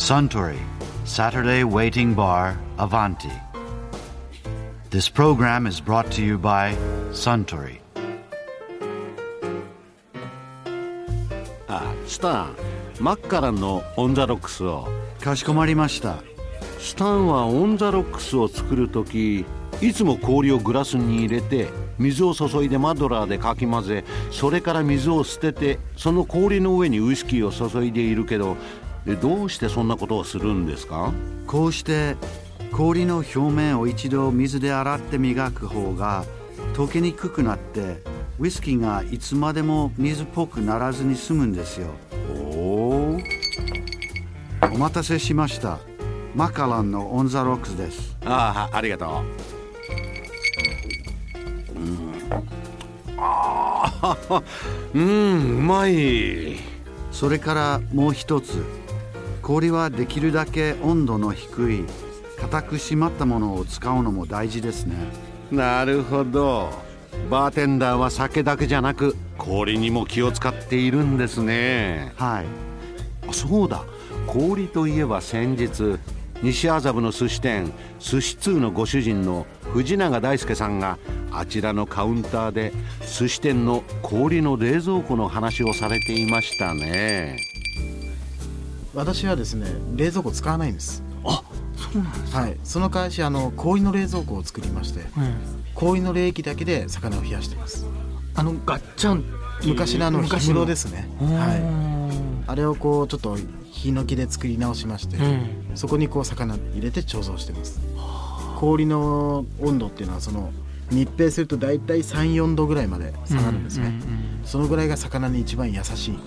Suntory Saturday Waiting Bar Avanti. This program is brought to you by Suntory. あスタンマッカランのオン・ザ・ロックスをかしこまりました。スタンはオン・ザ・ロックスを作る時いつも氷をグラスに入れて水を注いでマドラーでかき混ぜそれから水を捨ててその氷の上にウイスキーを注いでいるけどえどうしてそんなことをするんですか？こうして氷の表面を一度水で洗って磨く方が溶けにくくなってウイスキーがいつまでも水っぽくならずに済むんですよ。おおお待たせしました。マカランのオンザロックスです。ああありがとう。うん。ああうんうまい。それからもう一つ氷はできるだけ温度の低い固く締まったものを使うのも大事ですね。なるほど。バーテンダーは酒だけじゃなく氷にも気を使っているんですね。はい。あそうだ。氷といえば先日西麻布の寿司店寿司通のご主人の藤永大輔さんがあちらのカウンターで寿司店の氷の冷蔵庫の話をされていましたね私はですね冷蔵庫使わないんです。あそうなんですはい。その会社あの氷の冷蔵庫を作りましてうん氷の冷液だけで魚を冷やしてます。あのガッチャン。昔のあの氷室ですね。ははい。あれをこうちょっとヒノキで作り直しまして、うんそこにこう魚入れて貯蔵してます。氷の温度っていうのはその密閉すると大体34度ぐらいまで下がるんですね、そのぐらいが魚に一番優しい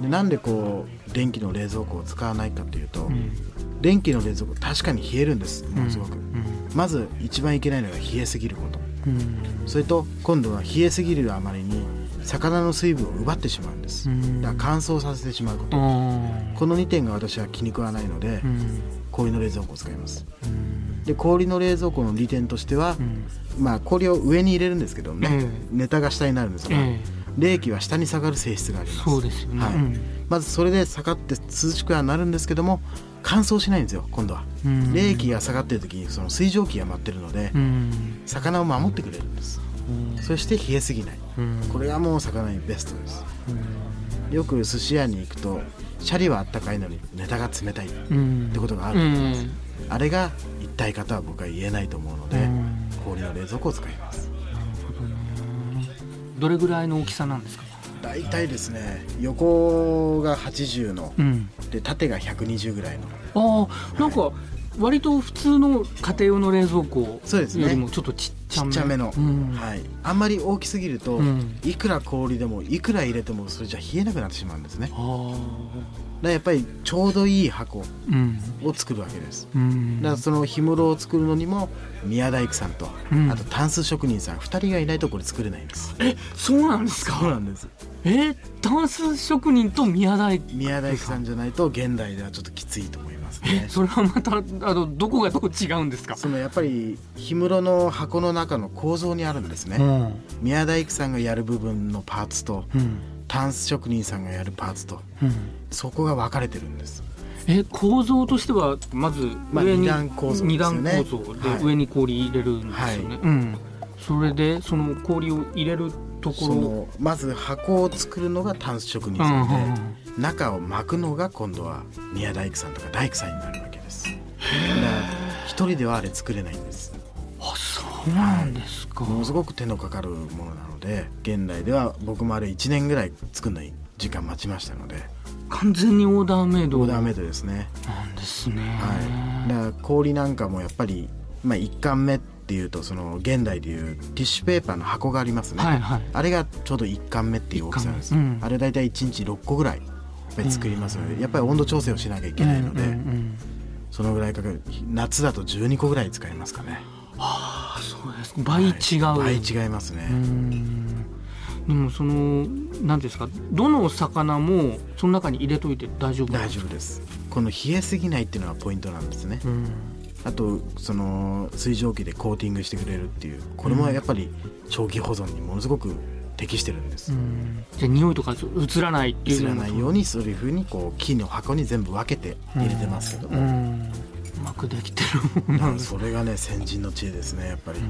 でなんでこう電気の冷蔵庫を使わないかというと、うん。電気の冷蔵庫確かに冷えるんですものすごく、うん。まず一番いけないのが冷えすぎること。うん。それと今度は冷えすぎるあまりに魚の水分を奪ってしまうんです、うん。だから乾燥させてしまうこと、うんこの2点が私は気に食わないので、うん。氷の冷蔵庫を使います。うん。で氷の冷蔵庫の利点としては、うん。まあ氷を上に入れるんですけどね、え。ネタが下になるんですが、ええ冷気は下に下がる性質があります。そうですよね。はい。うん。まずそれで下がって涼しくはなるんですけども乾燥しないんですよ今度は、うん。冷気が下がってる時にその水蒸気が舞ってるので、うん。魚を守ってくれるんです。そして冷えすぎない。うん。これがもう魚にベストです。よく寿司屋に行くとシャリはあったかいのにネタが冷たいっうん。てことがあうると思います、ん。あれが一体化とは僕は言えないと思うので、うん。氷の冷蔵庫を使いますどれぐらいの大きさなんですか？大体ですね横が80のうん。で縦が120ぐらいの。ああなんか割と普通の家庭用の冷蔵庫そうですね。よりもちょっとちっちゃめ。ちっちゃめの、うん。はい、あんまり大きすぎると、うん。いくら氷でもいくら入れてもそれじゃ冷えなくなってしまうんですね。だやっぱりちょうどいい箱を作るわけです。うん。だからその氷室を作るのにも宮大工さんと、うん。あとタンス職人さん2人がいないとこれ作れないんです。えそうなんですそうかなんです。えタンス職人と宮大工宮大工さんじゃないと現代ではちょっときついと思いますえね。それはまたあのどこがどう違うんですか？そのやっぱり氷室の箱の中の構造にあるんですね、うん。宮大工さんがやる部分のパーツとうん。タンス職人さんがやるパーツとうん。そこが分かれてるんです。え構造としてはまずまあ上に、二段構造ね。二段構造ではい。上に氷入れるんですよね、はい。うん。それでその氷を入れるところまず箱を作るのがタンス職人さんで、中を巻くのが今度は宮大工さんとか大工さんになるわけです。だから一人ではあれ作れないんです。あそうなんですか、ものすごく手のかかるものなので現代では僕もあれ1年ぐらい作るのに時間待ちましたので。完全にオーダーメイド。オーダーメイドですね。なんですね、はい。だから氷なんかもやっぱり、まあ、1貫目っていうとその現代でいうティッシュペーパーの箱がありますね、はいはい。あれがちょうど1貫目っていう大きさなんです、うんあれ大体1日6個ぐらいやっぱり作りますので、やっぱり温度調整をしなきゃいけないので、うんうんうんそのぐらいかかる。夏だと12個ぐらい使いますかね。ああそうです。倍違う、倍違いますね、うん。でもその何ですかどの魚もその中に入れといて大丈夫大丈夫です。この冷えすぎないっていうのがポイントなんですね、うんあとその水蒸気でコーティングしてくれるっていうこれもやっぱり長期保存にものすごく適してるんです、うん。じゃあ匂いとか移らないっていう映らないようにそういうふうにこう木の箱に全部分けて入れてますけども、うん。うまくできてるもんそれがね先人の知恵ですねやっぱり、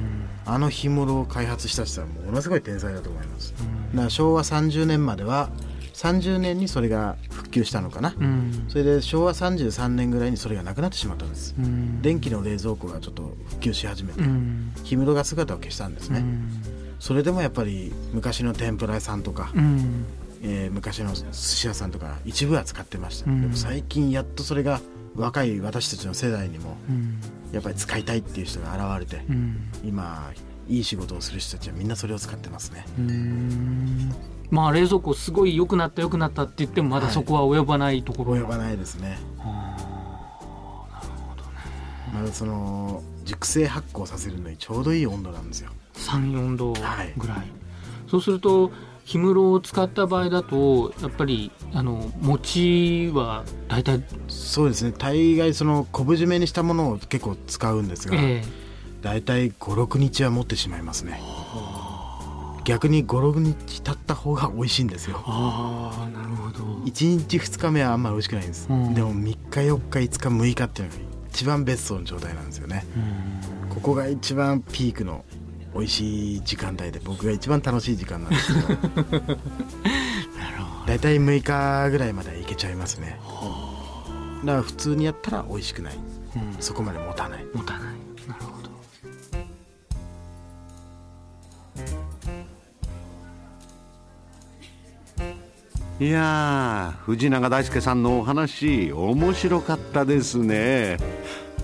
あの干物を開発した人はものすごい天才だと思います、だから昭和30年までは30年にそれが復旧したのかな、うん。それで昭和33年ぐらいにそれがなくなってしまったんです、うん。電気の冷蔵庫がちょっと復旧し始めて、うん。氷室が姿を消したんですね、うん。それでもやっぱり昔の天ぷら屋さんとか、うん。えー昔の寿司屋さんとか一部は使ってました、うん。でも最近やっとそれが若い私たちの世代にもうん。やっぱり使いたいっていう人が現れて、うん。今いい仕事をする人たちはみんなそれを使ってますね。うんまあ冷蔵庫すごい良くなった良くなったって言ってもまだそこは及ばないところ、及ばないですね。まだその熟成発酵させるのにちょうどいい温度なんですよ。34度はい。ぐらい、そうすると氷室を使った場合だとやっぱりあの餅は大体そうですね。大概その昆布締めにしたものを結構使うんですが、え大体56日は持ってしまいますね逆に56日経った方が美味しいんですよ。ああなるほど。1日2日目はあんまり美味しくないんです、うん。でも3日4日5日6日っていうのが一番ベストの状態なんですよねここが一番ピークの美味しい時間帯で僕が一番楽しい時間なんですけど大体6日ぐらいまではいけちゃいますねだから普通にやったら美味しくないうんそこまで持たない持たないいやー藤永大輔さんのお話面白かったですね。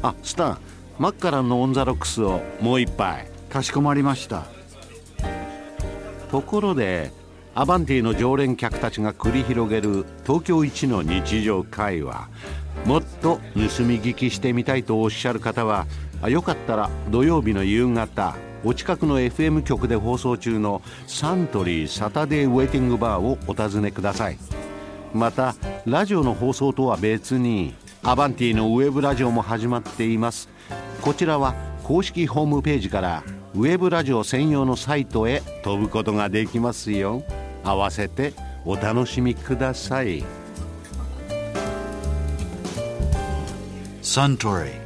あスタンマッカランのオンザロックスをもう一杯かしこまりました。ところでアバンティの常連客たちが繰り広げる東京一の日常会話。もっと盗み聞きしてみたいとおっしゃる方はあよかったら土曜日の夕方お近くの FM 局で放送中のサントリーサタデーウェイティングバーをお尋ねください。またラジオの放送とは別にアバンティのウェブラジオも始まっています。こちらは公式ホームページからウェブラジオ専用のサイトへ飛ぶことができますよ。合わせてお楽しみください。Suntory